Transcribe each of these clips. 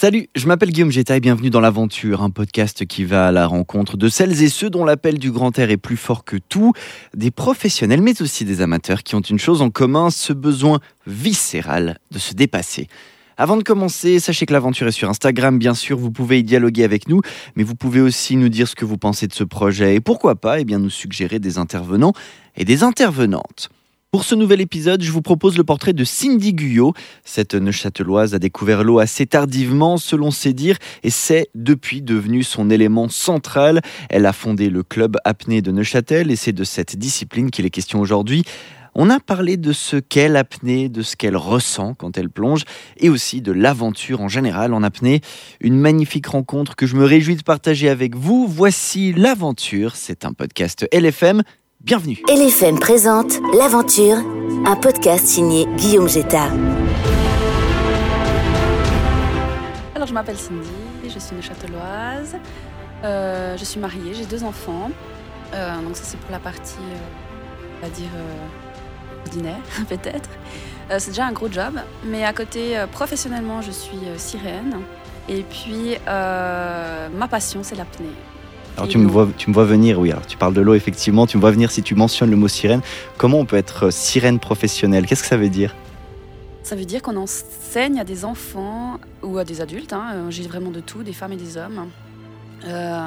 Salut, je m'appelle Guillaume Jetta et bienvenue dans l'aventure, un podcast qui va à la rencontre de celles et ceux dont l'appel du grand air est plus fort que tout, des professionnels mais aussi des amateurs qui ont une chose en commun, ce besoin viscéral de se dépasser. Avant de commencer, sachez que l'aventure est sur Instagram, bien sûr, vous pouvez y dialoguer avec nous, mais vous pouvez aussi nous dire ce que vous pensez de ce projet et pourquoi pas, eh nous suggérer des intervenants et des intervenantes. Pour ce nouvel épisode, je vous propose le portrait de Cindy Guyot. Cette neuchâteloise a découvert l'eau assez tardivement, selon ses dires, et c'est depuis devenu son élément central. Elle a fondé le club apnée de Neuchâtel, et c'est de cette discipline qu'il est question aujourd'hui. On a parlé de ce qu'est l'apnée, de ce qu'elle ressent quand elle plonge, et aussi de l'aventure en général en apnée. Une magnifique rencontre que je me réjouis de partager avec vous. Voici l'aventure. C'est un podcast LFM. Bienvenue. LFM présente L'Aventure, un podcast signé Guillaume Jetta. Alors, je m'appelle Cindy, je suis une châteloise. Euh, je suis mariée, j'ai deux enfants. Euh, donc, ça, c'est pour la partie, euh, on va dire, euh, ordinaire, peut-être. Euh, c'est déjà un gros job. Mais à côté, euh, professionnellement, je suis euh, sirène. Et puis, euh, ma passion, c'est l'apnée. Alors tu me, vois, tu me vois venir, oui, alors tu parles de l'eau effectivement, tu me vois venir si tu mentionnes le mot sirène. Comment on peut être euh, sirène professionnelle? Qu'est-ce que ça veut dire? Ça veut dire qu'on enseigne à des enfants ou à des adultes, hein, euh, j'ai vraiment de tout, des femmes et des hommes, euh,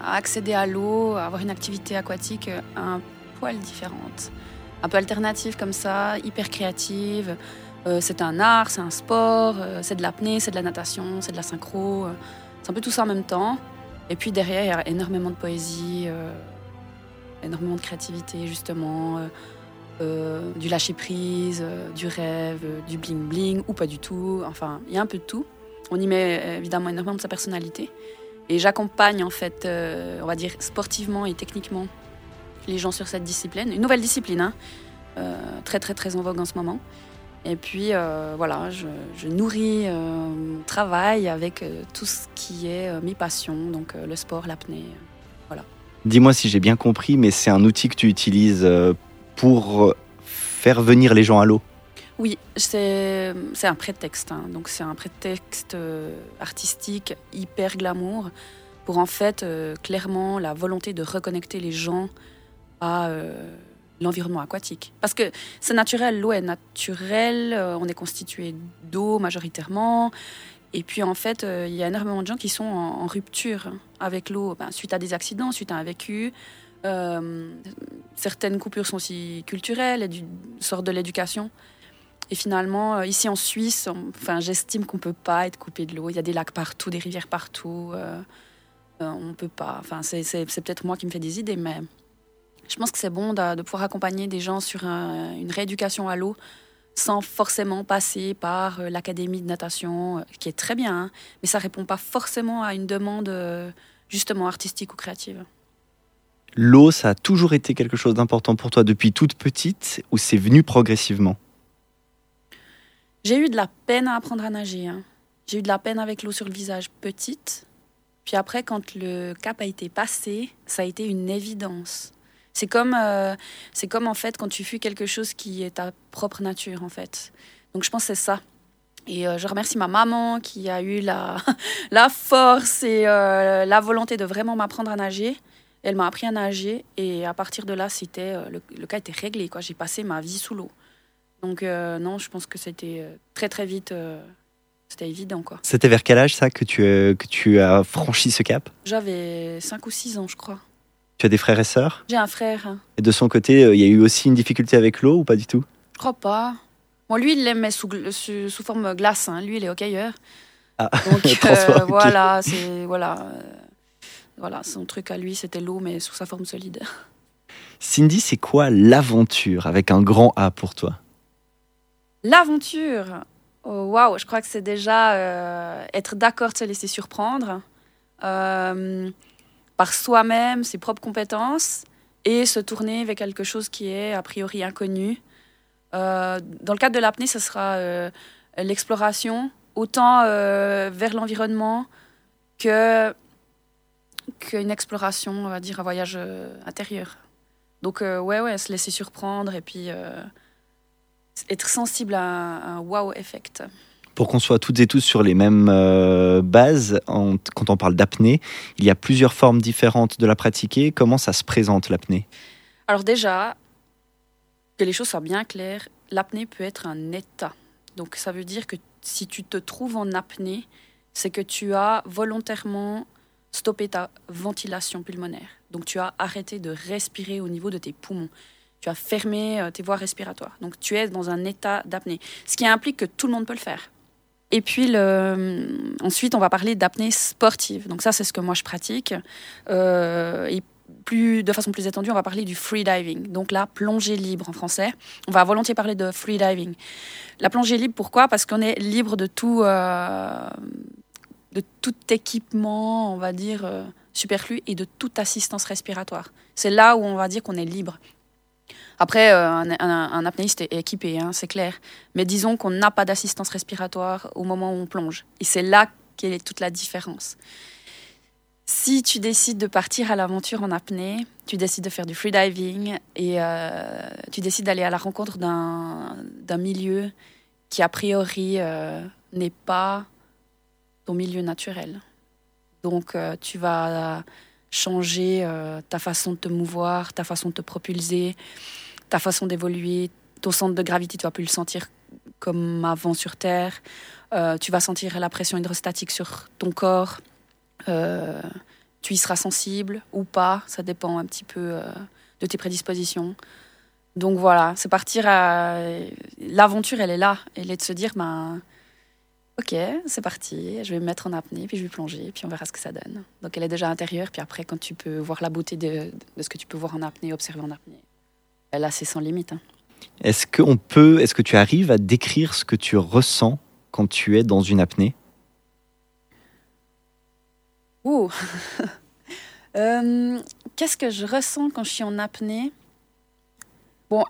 à accéder à l'eau, à avoir une activité aquatique un poil différente, un peu alternative comme ça, hyper créative. Euh, c'est un art, c'est un sport, euh, c'est de l'apnée, c'est de la natation, c'est de la synchro, c'est un peu tout ça en même temps. Et puis derrière, il y a énormément de poésie, euh, énormément de créativité justement. euh, euh, du lâcher prise, euh, du rêve, du bling bling ou pas du tout. Enfin, il y a un peu de tout. On y met évidemment énormément de sa personnalité. Et j'accompagne en fait, on va dire sportivement et techniquement, les gens sur cette discipline. Une nouvelle discipline, hein, très très très en vogue en ce moment. Et puis euh, voilà, je, je nourris euh, mon travail avec euh, tout ce qui est mes passions, donc le sport, l'apnée. Dis-moi si j'ai bien compris, mais c'est un outil que tu utilises pour faire venir les gens à l'eau. Oui, c'est un prétexte. hein. Donc c'est un prétexte artistique hyper glamour pour en fait euh, clairement la volonté de reconnecter les gens à euh, l'environnement aquatique. Parce que c'est naturel, l'eau est naturelle, euh, on est constitué d'eau majoritairement. Et puis en fait, euh, il y a énormément de gens qui sont en, rupture avec l'eau ben, suite à des accidents, suite à un vécu. Euh, certaines coupures sont aussi culturelles, et du, sortent de l'éducation. Et finalement, ici en Suisse, enfin, j'estime qu'on peut pas être coupé de l'eau. Il y a des lacs partout, des rivières partout. on peut pas. Enfin, c'est peut-être moi qui me fais des idées, mais je pense que c'est bon de, de pouvoir accompagner des gens sur un- une rééducation à l'eau sans forcément passer par euh, l'académie de natation, euh, qui est très bien, hein, mais ça répond pas forcément à une demande euh, justement artistique ou créative. L'eau, ça a toujours été quelque chose d'important pour toi depuis toute petite ou c'est venu progressivement? J'ai eu de la peine à apprendre à nager. hein. J'ai eu de la peine avec l'eau sur le visage petite. Puis après, quand le cap a été passé, ça a été une évidence. C'est comme, euh, c'est comme en fait quand tu fuis quelque chose qui est ta propre nature en fait. Donc je pense que c'est ça. Et euh, je remercie ma maman qui a eu la, la force et euh, la volonté de vraiment m'apprendre à nager. Elle m'a appris à nager et à partir de là, c'était le, le cas était réglé. Quoi. J'ai passé ma vie sous l'eau. Donc non, je pense que c'était très très vite, c'était évident quoi. C'était vers quel âge ça que tu, euh, que tu as franchi ce cap? J'avais 5 ou 6 ans, je crois. Tu as des frères et sœurs? J'ai un frère. Et de son côté, euh, il y a eu aussi une difficulté avec l'eau ou pas du tout? Je crois pas. Bon, lui, il l'aimait sous, sous, sous forme glace. hein. Lui, il est hockeyeur. Ah, Donc euh, voilà, c'est voilà, euh, voilà, son truc à lui, c'était l'eau, mais sous sa forme solide. Cindy, c'est quoi l'aventure avec un grand A pour toi? L'aventure, oh, waouh, je crois que c'est déjà euh, être d'accord de se laisser surprendre euh, par soi-même, ses propres compétences, et se tourner vers quelque chose qui est a priori inconnu. Euh, dans le cadre de l'apnée, ce sera euh, l'exploration, autant euh, vers l'environnement que qu'une exploration, on va dire, un voyage intérieur. Donc, ouais, ouais, se laisser surprendre et puis être sensible à un, un wow effect. Pour qu'on soit toutes et tous sur les mêmes euh, bases, quand on parle d'apnée, il y a plusieurs formes différentes de la pratiquer. Comment ça se présente l'apnée? Alors déjà, que les choses soient bien claires, l'apnée peut être un état. Donc ça veut dire que si tu te trouves en apnée, c'est que tu as volontairement stoppé ta ventilation pulmonaire. Donc tu as arrêté de respirer au niveau de tes poumons. Tu as fermé euh, tes voies respiratoires. Donc tu es dans un état d'apnée. Ce qui implique que tout le monde peut le faire. Et puis le... ensuite, on va parler d'apnée sportive. Donc ça, c'est ce que moi je pratique. Euh, et plus, de façon plus étendue, on va parler du freediving. Donc la plongée libre en français. On va volontiers parler de freediving. La plongée libre, pourquoi? Parce qu'on est libre de tout, euh, de tout équipement, on va dire, euh, superflu et de toute assistance respiratoire. C'est là où on va dire qu'on est libre. Après, euh, un, apnéiste est équipé, hein, c'est clair. Mais disons qu'on n'a pas d'assistance respiratoire au moment où on plonge. Et c'est là qu'est toute la différence. Si tu décides de partir à l'aventure en apnée, tu décides de faire du freediving et euh, tu décides d'aller à la rencontre d'un milieu qui, a priori, euh, n'est pas ton milieu naturel. Donc, tu vas changer ta façon de te mouvoir, ta façon de te propulser, ta façon d'évoluer, ton centre de gravité, tu vas plus le sentir comme avant sur Terre. Euh, tu vas sentir la pression hydrostatique sur ton corps. Euh, tu y seras sensible ou pas, ça dépend un petit peu euh, de tes prédispositions. Donc voilà, c'est partir à... L'aventure, elle est là. Elle est de se dire, ben, ok, c'est parti, je vais me mettre en apnée, puis je vais plonger, puis on verra ce que ça donne. Donc elle est déjà intérieure, puis après, quand tu peux voir la beauté de, de ce que tu peux voir en apnée, observer en apnée, Là, c'est sans limite. Hein. Est-ce qu'on peut, est-ce que tu arrives à décrire ce que tu ressens quand tu es dans une apnée? Ouh euh, Qu'est-ce que je ressens quand je suis en apnée? Bon,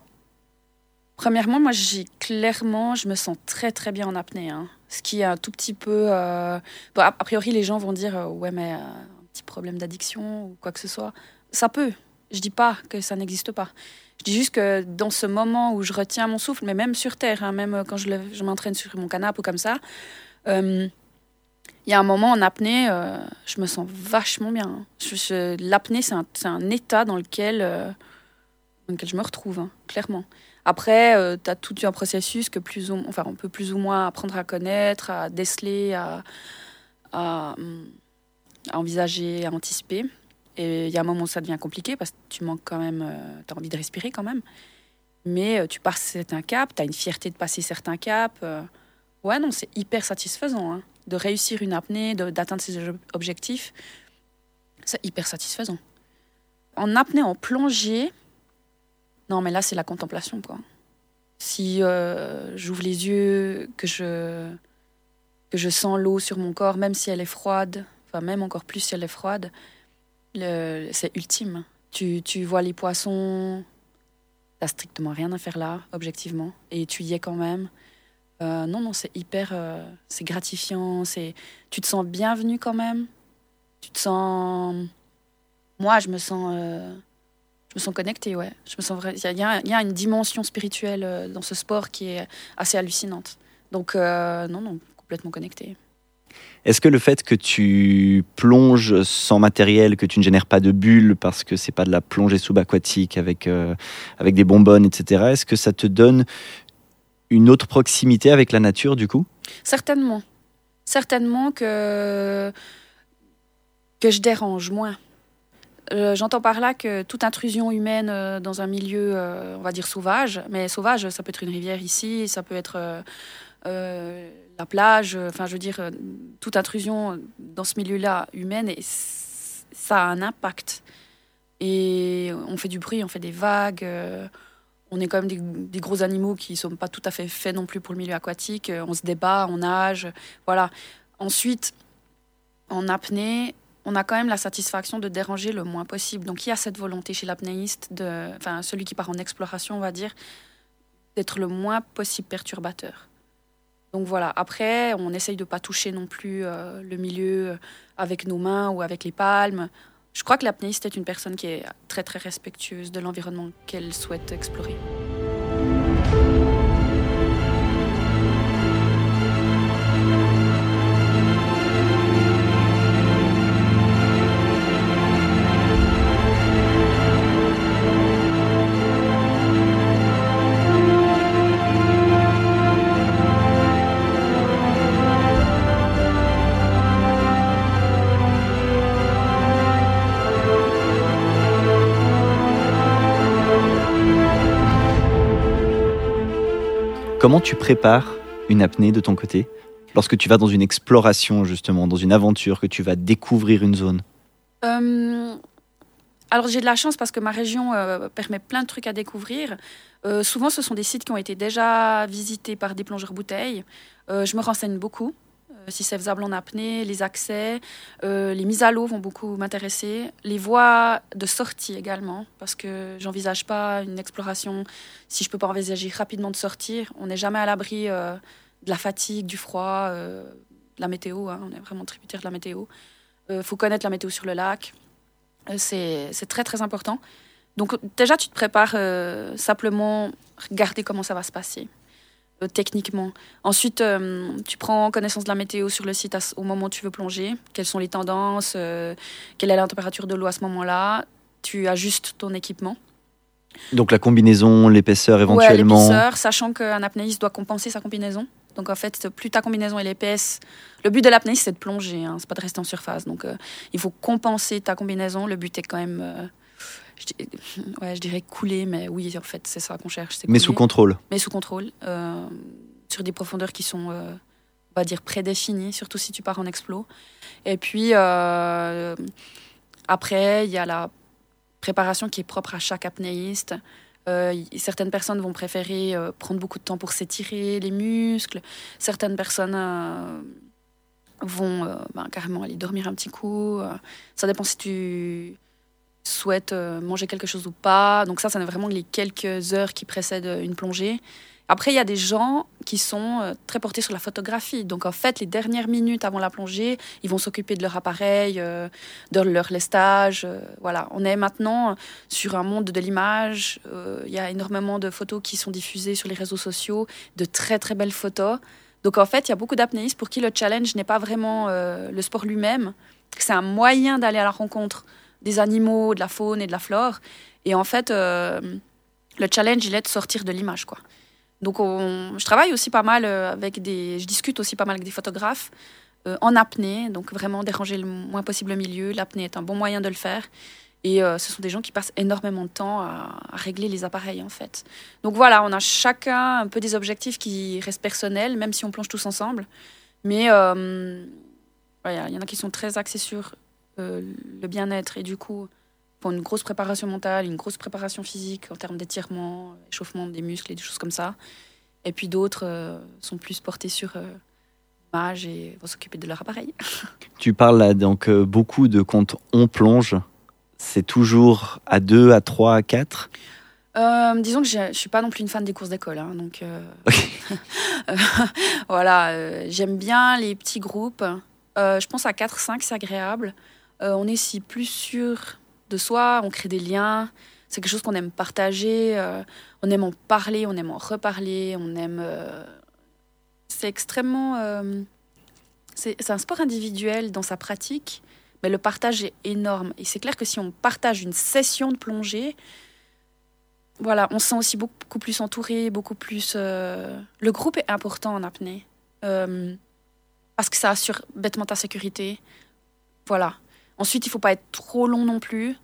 premièrement, moi, j'ai clairement, je me sens très très bien en apnée. Hein. Ce qui est un tout petit peu. Euh, a priori, les gens vont dire euh, ouais, mais un petit problème d'addiction ou quoi que ce soit. Ça peut. Je dis pas que ça n'existe pas. Je dis juste que dans ce moment où je retiens mon souffle, mais même sur Terre, hein, même quand je, m'entraîne sur mon canapé ou comme ça, euh, il y a un moment en apnée, euh, je me sens vachement bien. L'apnée, c'est un, état dans lequel, euh, dans lequel je me retrouve, hein, clairement. Après, tu as tout un processus que plus ou, enfin, on peut plus ou moins apprendre à connaître, à déceler, à, à envisager, à anticiper. Et il y a un moment où ça devient compliqué parce que tu manques quand même, euh, tu as envie de respirer quand même. Mais euh, tu passes certains caps, tu as une fierté de passer certains caps. Euh. ouais, non, c'est hyper satisfaisant hein. de réussir une apnée, d'atteindre ses objectifs. C'est hyper satisfaisant. En apnée, en plongée, non, mais là, c'est la contemplation, quoi. Si j'ouvre les yeux, que je, que je sens l'eau sur mon corps, même si elle est froide, enfin, même encore plus si elle est froide, c'est ultime. Tu, tu, vois les poissons, t'as strictement rien à faire là, objectivement, et tu y es quand même. Euh, non, non, c'est hyper, euh, c'est gratifiant, c'est, tu te sens bienvenu quand même. Tu te sens, moi, je me sens, euh, je me sens connectée, ouais. Je me sens. Il y, y, y a, une dimension spirituelle dans ce sport qui est assez hallucinante. Donc, non, non, complètement connectée. Est-ce que le fait que tu plonges sans matériel, que tu ne génères pas de bulles parce que c'est pas de la plongée subaquatique avec, euh, avec des bonbonnes, etc., est-ce que ça te donne une autre proximité avec la nature du coup? Certainement. Certainement que, que je dérange moins. Euh, j'entends par là que toute intrusion humaine euh, dans un milieu, on va dire sauvage, mais sauvage, ça peut être une rivière ici, ça peut être la plage, euh, enfin je veux dire, euh, toute intrusion dans ce milieu-là humaine, et ça a un impact. Et on fait du bruit, on fait des vagues, euh, on est quand même des, gros animaux qui ne sont pas tout à fait faits non plus pour le milieu aquatique, on se débat, on nage, voilà. Ensuite, en apnée, on a quand même la satisfaction de déranger le moins possible. Donc il y a cette volonté chez l'apnéiste, enfin celui qui part en exploration, on va dire, d'être le moins possible perturbateur. Donc voilà, après, on essaye de ne pas toucher non plus euh, le milieu euh, avec nos mains ou avec les palmes. Je crois que l'apnéiste est une personne qui est très très respectueuse de l'environnement qu'elle souhaite explorer. Comment tu prépares une apnée de ton côté lorsque tu vas dans une exploration, justement, dans une aventure, que tu vas découvrir une zone? Euh, alors j'ai de la chance parce que ma région euh, permet plein de trucs à découvrir. Euh, souvent ce sont des sites qui ont été déjà visités par des plongeurs bouteilles. Je me renseigne beaucoup si c'est faisable en apnée, les accès, euh, les mises à l'eau vont beaucoup m'intéresser, les voies de sortie également parce que j'envisage pas une exploration si je peux pas envisager rapidement de sortir. On n'est jamais à l'abri euh, de la fatigue, du froid, euh, de la météo. hein. On est vraiment tributaire de la météo. Il faut connaître la météo sur le lac. Euh, c'est très très important. Donc déjà, tu te prépares euh, simplement, regarder comment ça va se passer euh, techniquement. Ensuite, euh, tu prends connaissance de la météo sur le site au moment où tu veux plonger. Quelles sont les tendances euh, Quelle est la température de l'eau à ce moment-là Tu ajustes ton équipement. Donc la combinaison, l'épaisseur Ouais, éventuellement. l'épaisseur, sachant qu'un apnéiste doit compenser sa combinaison. Donc en fait, plus ta combinaison est épaisse, le but de l'apnéiste c'est de plonger, hein, c'est pas de rester en surface. Donc euh, il faut compenser ta combinaison. Le but est quand même, euh, je, ouais, je dirais couler, mais oui, en fait c'est ça qu'on cherche. mais sous contrôle. mais sous contrôle, euh, sur des profondeurs qui sont, euh, on va dire, prédéfinies, surtout si tu pars en explo. Et puis, euh, après, il y a la préparation qui est propre à chaque apnéiste. Certaines personnes vont préférer prendre beaucoup de temps pour s'étirer les muscles. Certaines personnes vont ben, carrément aller dormir un petit coup. Ça dépend si tu souhaites euh, manger quelque chose ou pas. Donc ça, n'est vraiment les quelques heures qui précèdent euh, une plongée. Après, il y a des gens qui sont euh, très portés sur la photographie. Donc, en fait, les dernières minutes avant la plongée, ils vont s'occuper de leur appareil, de leur lestage. voilà, on est maintenant sur un monde de l'image. Il y a énormément de photos qui sont diffusées sur les réseaux sociaux, de très très belles photos. Donc, en fait, il y a beaucoup d'apnéistes pour qui le challenge n'est pas vraiment le sport lui-même. C'est un moyen d'aller à la rencontre des animaux, de la faune et de la flore. Et en fait, euh, le challenge, il est de sortir de l'image, quoi. Donc, on- je travaille aussi pas mal euh, avec des. Je discute aussi pas mal avec des photographes euh, en apnée, donc vraiment déranger le moins possible le milieu. L'apnée est un bon moyen de le faire. Et ce sont des gens qui passent énormément de temps à, régler les appareils, en fait. Donc voilà, on a chacun un peu des objectifs qui restent personnels, même si on plonge tous ensemble. Mais il y en a qui sont très axés sur le bien-être et du coup, pour une grosse préparation mentale, une grosse préparation physique en termes d'étirement, échauffement des muscles et des choses comme ça. Et puis d'autres euh, sont plus portés sur euh, l'image et vont s'occuper de leur appareil. Tu parles là donc euh, beaucoup de quand on plonge. C'est toujours à 2, à 3, à 4. Euh, disons que je ne suis pas non plus une fan des courses d'école. hein, donc euh, euh, voilà, euh, j'aime bien les petits groupes. Euh, je pense à 4-5, c'est agréable. Euh, on est si plus sûr de soi, on crée des liens. C'est quelque chose qu'on aime partager. euh, on aime en parler, on aime en reparler. On aime. euh, c'est extrêmement. c'est un sport individuel dans sa pratique, mais le partage est énorme. Et c'est clair que si on partage une session de plongée, voilà, on se sent aussi beaucoup plus entouré, beaucoup plus. Le groupe est important en apnée parce que ça assure bêtement ta sécurité. Voilà. Ensuite, il faut pas être trop long non plus,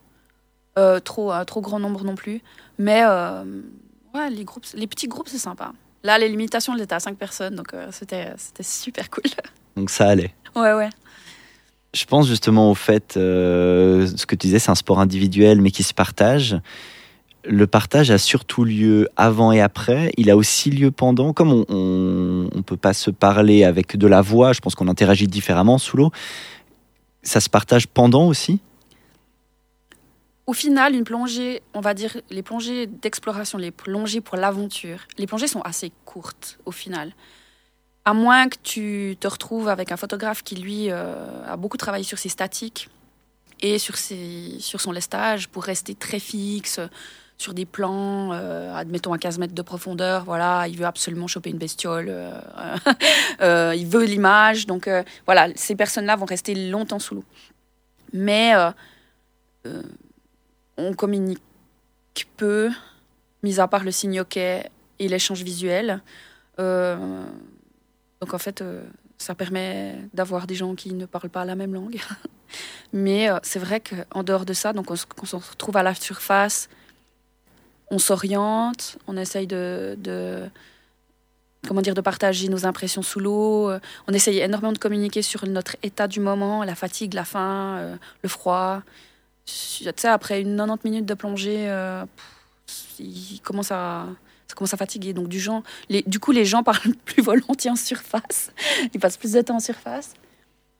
euh, trop euh, trop grand nombre non plus. Mais euh, ouais, les groupes, les petits groupes, c'est sympa. Là, les limitations, elles étaient à 5 personnes, donc euh, c'était c'était super cool. Donc ça allait. ouais, ouais. Je pense justement au fait, ce que tu disais, c'est un sport individuel mais qui se partage. Le partage a surtout lieu avant et après. Il a aussi lieu pendant. Comme on on peut pas se parler avec de la voix, je pense qu'on interagit différemment sous l'eau. Ça se partage pendant aussi. Au final, une plongée, on va dire les plongées d'exploration, les plongées pour l'aventure, les plongées sont assez courtes au final. À moins que tu te retrouves avec un photographe qui, lui, euh, a beaucoup travaillé sur ses statiques et sur, ses, sur son lestage pour rester très fixe sur des plans, euh, admettons à 15 mètres de profondeur, voilà, il veut absolument choper une bestiole, euh, euh, il veut l'image, donc voilà, ces personnes-là vont rester longtemps sous l'eau. Mais on communique peu, mis à part le signe et l'échange visuel. Donc en fait, ça permet d'avoir des gens qui ne parlent pas la même langue. Mais c'est vrai qu'en dehors de ça, donc on, on se retrouve à la surface, on s'oriente, on essaye de, comment dire, de partager nos impressions sous l'eau. On essayait énormément de communiquer sur notre état du moment, la fatigue, la faim, le froid. Tu sais, après une 90 minutes de plongée, il commence à ça commence à fatiguer. Donc du, genre, du coup, les gens parlent plus volontiers en surface. Ils passent plus de temps en surface.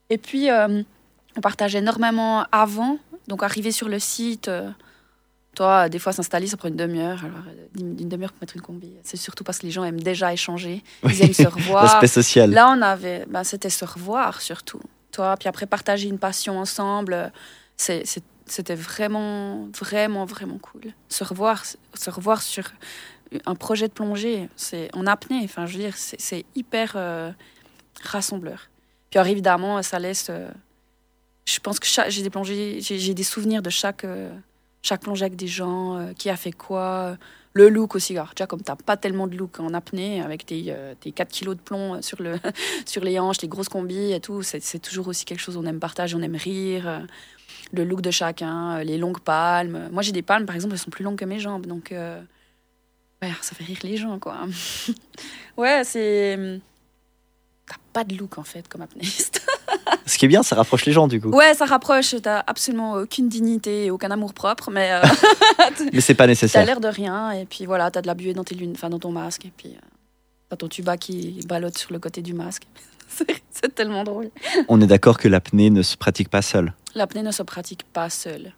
Et puis, euh, on partage énormément avant. Donc arriver sur le site, euh, toi, des fois s'installer, ça prend une demi-heure. Alors, euh, une demi-heure pour mettre une combi. C'est surtout parce que les gens aiment déjà échanger. Ils aiment se revoir. L'aspect social. Là, on avait, ben, c'était se revoir surtout. Toi, puis après partager une passion ensemble. C'est c'était vraiment, vraiment, vraiment cool. Se revoir, se revoir sur un projet de plongée, c'est en apnée. Enfin, je veux dire, c'est hyper euh, rassembleur. Puis alors, évidemment, ça laisse. Euh, je pense que j'ai des plongées, j'ai des souvenirs de chaque, euh, chaque plongée avec des gens, qui a fait quoi. Le look aussi, alors, tu vois, comme t'as pas tellement de look en apnée, avec tes, tes 4 kilos de plomb sur, le, sur les hanches, les grosses combis et tout, c'est toujours aussi quelque chose, on aime partager, on aime rire le look de chacun, les longues palmes. Moi, j'ai des palmes, par exemple, elles sont plus longues que mes jambes, donc Ouais, ça fait rire les gens, quoi. ouais, c'est. T'as pas de look, en fait, comme apnéiste. Ce qui est bien, ça rapproche les gens, du coup. Ouais, ça rapproche. T'as absolument aucune dignité et aucun amour propre, mais. Euh, mais c'est pas nécessaire. T'as l'air de rien, et puis voilà, t'as de la buée dans, tes lunes, enfin, dans ton masque, et puis. Euh, t'as ton tuba qui ballotte sur le côté du masque. c'est tellement drôle. On est d'accord que l'apnée ne se pratique pas seule. L'apnée ne se pratique pas seule.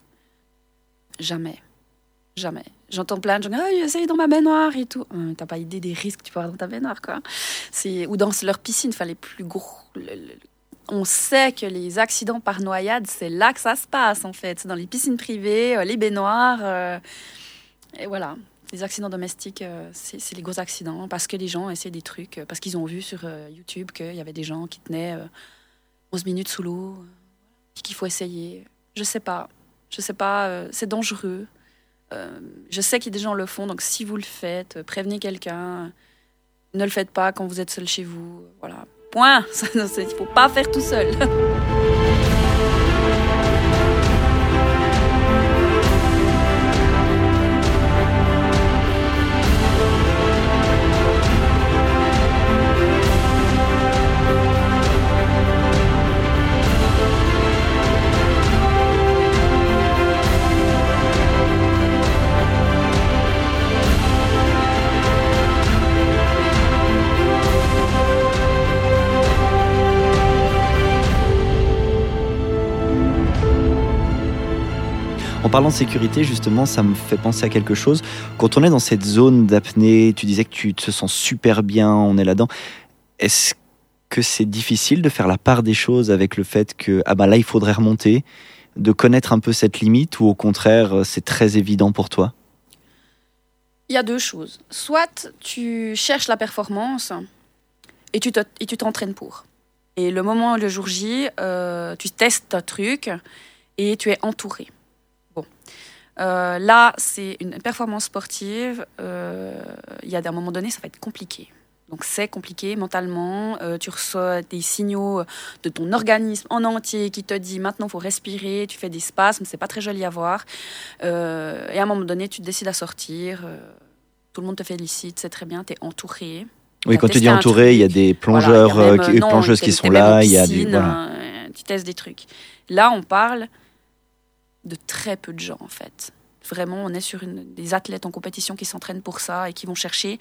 Jamais. Jamais. J'entends plein de gens, ah, essaye dans ma baignoire et tout. Hum, t'as pas idée des risques que tu peux avoir dans ta baignoire, quoi. Ou dans leur piscine, fallait plus gros. On sait que les accidents par noyade, c'est là que ça se passe, en fait. Dans les piscines privées, euh, les baignoires. Euh, et voilà. Les accidents domestiques, euh, c'est, les gros accidents parce que les gens essaient des trucs, parce qu'ils ont vu sur YouTube qu'il y avait des gens qui tenaient 11 minutes sous l'eau, qu'il faut essayer. Je sais pas. Je sais pas. c'est dangereux. Je sais a des gens le font, donc si vous le faites, prévenez quelqu'un. Ne le faites pas quand vous êtes seul chez vous. Voilà. Point. Il ne faut pas faire tout seul. parlant de sécurité, justement, ça me fait penser à quelque chose. Quand on est dans cette zone d'apnée, tu disais que tu te sens super bien, on est là-dedans. Est-ce que c'est difficile de faire la part des choses avec le fait que ah bah là il faudrait remonter, de connaître un peu cette limite ou au contraire c'est très évident pour toi? Il y a deux choses. Soit tu cherches la performance et tu t'entraînes pour. Et le moment, le jour J, euh, tu testes ta truc et tu es entouré. Euh, là, c'est une performance sportive. Euh, il y a un moment donné, ça va être compliqué. Donc c'est compliqué mentalement. Euh, tu reçois des signaux de ton organisme en entier qui te dit maintenant faut respirer. Tu fais des spasmes, c'est pas très joli à voir. et à un moment donné, tu décides à sortir. tout le monde te félicite, c'est très bien. Tu es entouré. Oui, quand tu dis entouré, il y a des plongeurs, plongeuses qui sont là. Il y a du, tu testes des trucs. Là, on parle de très peu de gens en fait. Vraiment, on est sur des athlètes en compétition qui s'entraînent pour ça et qui vont chercher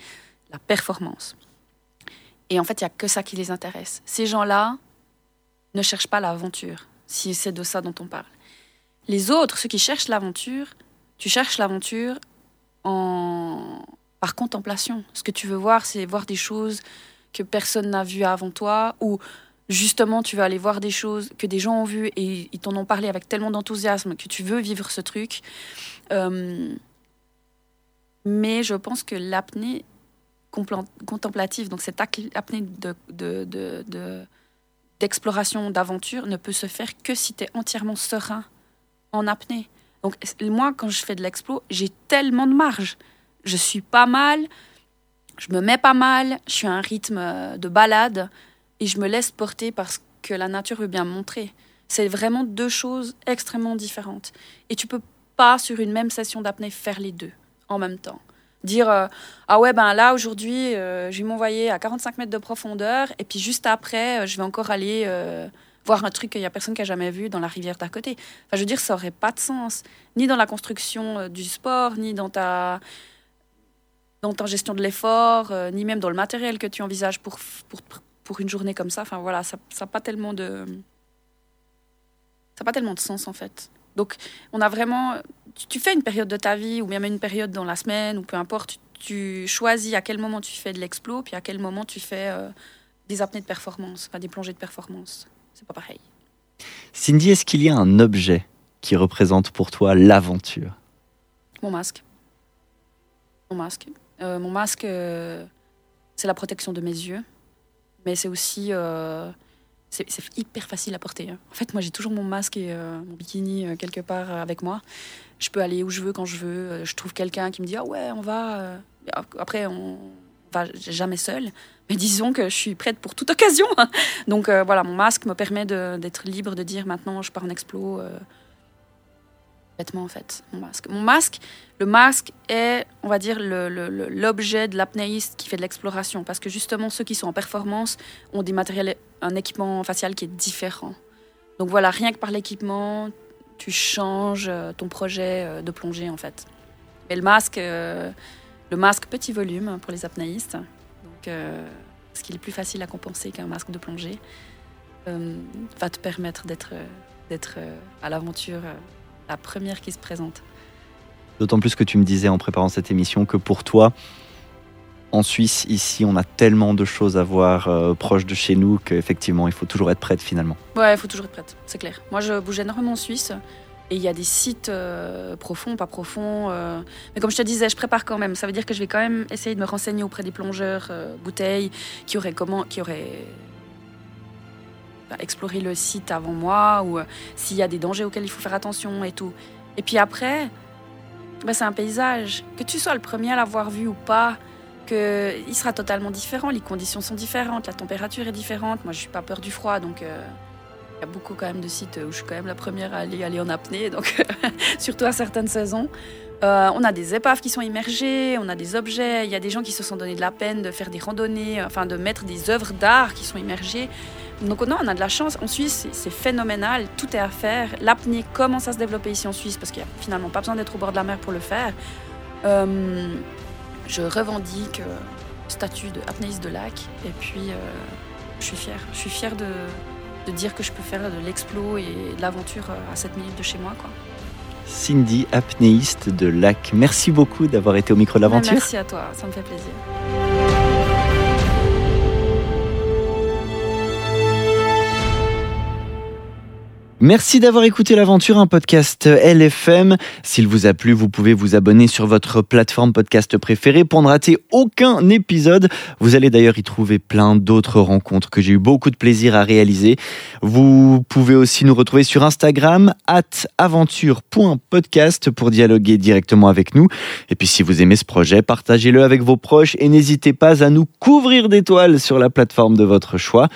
la performance. Et en fait, il n'y a que ça qui les intéresse. Ces gens-là ne cherchent pas l'aventure, si c'est de ça dont on parle. Les autres, ceux qui cherchent l'aventure, tu cherches l'aventure en... par contemplation. Ce que tu veux voir, c'est voir des choses que personne n'a vues avant toi ou justement, tu vas aller voir des choses que des gens ont vues et ils t'en ont parlé avec tellement d'enthousiasme que tu veux vivre ce truc. Euh, mais je pense que l'apnée contemplative, donc cette apnée d'exploration, de, d'aventure, ne peut se faire que si tu es entièrement serein en apnée. Donc moi, quand je fais de l'explo, j'ai tellement de marge. Je suis pas mal, je me mets pas mal, je suis à un rythme de balade et je me laisse porter parce que la nature veut bien montrer. C'est vraiment deux choses extrêmement différentes. Et tu peux pas, sur une même session d'apnée, faire les deux en même temps. Dire euh, ah ouais ben là aujourd'hui euh, je vais m'envoyer à 45 mètres de profondeur et puis juste après euh, je vais encore aller voir un truc qu'il y a personne qui a jamais vu dans la rivière d'à côté. Enfin je veux dire ça aurait pas de sens ni dans la construction du sport ni dans ta dans ta gestion de l'effort ni même dans le matériel que tu envisages pour pour pour une journée comme ça. Enfin voilà ça ça a pas tellement de ça a pas tellement de sens en fait. Donc on a vraiment tu, tu fais une période de ta vie ou même une période dans la semaine ou peu importe, tu, tu choisis à quel moment tu fais de l'explo, puis à quel moment tu fais euh, des apnées de performance, enfin des plongées de performance. C'est pas pareil. Cindy, est-ce qu'il y a un objet qui représente pour toi l'aventure? Mon masque. Mon masque. Euh, mon masque, euh, c'est la protection de mes yeux, mais c'est aussi. euh, c'est hyper facile à porter. hein. En fait, moi, j'ai toujours mon masque et euh, mon bikini euh, quelque part avec moi. Je peux aller où je veux, quand je veux. Je trouve quelqu'un qui me dit Ah ouais, on va. Après, on va jamais seul. Mais disons que je suis prête pour toute occasion. Donc euh, voilà, mon masque me permet d'être libre, de dire maintenant je pars en explo. En fait, mon masque. Mon masque, le masque est, on va dire, l'objet de l'apnéiste qui fait de l'exploration. Parce que justement, ceux qui sont en performance ont des matériels, un équipement facial qui est différent. Donc voilà, rien que par l'équipement, tu changes euh, ton projet euh, de plongée en fait. Mais le masque, euh, le masque petit volume pour les apnéistes, donc, parce qu'il est plus facile à compenser qu'un masque de plongée, va te permettre d'être d'être à l'aventure la première qui se présente. D'autant plus que tu me disais en préparant cette émission que pour toi, en Suisse, ici, on a tellement de choses à voir euh, proche de chez nous qu'effectivement, il faut toujours être prête finalement. Ouais, il faut toujours être prête, c'est clair. Moi, je bouge énormément en Suisse. Et il y a des sites euh, profonds, pas profonds. euh, Mais comme je te disais, je prépare quand même. Ça veut dire que je vais quand même essayer de me renseigner auprès des plongeurs bouteilles qui auraient, comment, qui auraient exploré le site avant moi ou euh, s'il y a des dangers auxquels il faut faire attention et tout. Et puis après, bah, c'est un paysage. Que tu sois le premier à l'avoir vu ou pas, que il sera totalement différent. Les conditions sont différentes, la température est différente. Moi, je suis pas peur du froid, donc. euh, il y a beaucoup quand même de sites où je suis quand même la première à aller, en apnée, donc surtout à certaines saisons. Euh, on a des épaves qui sont immergées, on a des objets, il y a des gens qui se sont donné de la peine de faire des randonnées, enfin de mettre des œuvres d'art qui sont immergées. Donc non, on a de la chance. En Suisse, c'est- phénoménal, tout est à faire. L'apnée commence à se développer ici en Suisse? Parce qu'il n'y a finalement pas besoin d'être au bord de la mer pour le faire. Euh, je revendique euh, le statut de apnéiste de lac et puis euh, je suis fière. Je suis fière de, de dire que je peux faire de l'explo et de l'aventure euh, à 7 minutes de chez moi. Quoi. Cindy, apnéiste de lac, merci beaucoup d'avoir été au micro de l'aventure. Merci à toi, ça me fait plaisir. Merci d'avoir écouté l'aventure, un podcast LFM. S'il vous a plu, vous pouvez vous abonner sur votre plateforme podcast préférée pour ne rater aucun épisode. Vous allez d'ailleurs y trouver plein d'autres rencontres que j'ai eu beaucoup de plaisir à réaliser. Vous pouvez aussi nous retrouver sur Instagram, at aventure.podcast pour dialoguer directement avec nous. Et puis si vous aimez ce projet, partagez-le avec vos proches et n'hésitez pas à nous couvrir d'étoiles sur la plateforme de votre choix.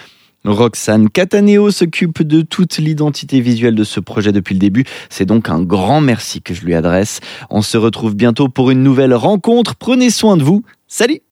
Roxane Cataneo s'occupe de toute l'identité visuelle de ce projet depuis le début. C'est donc un grand merci que je lui adresse. On se retrouve bientôt pour une nouvelle rencontre. Prenez soin de vous. Salut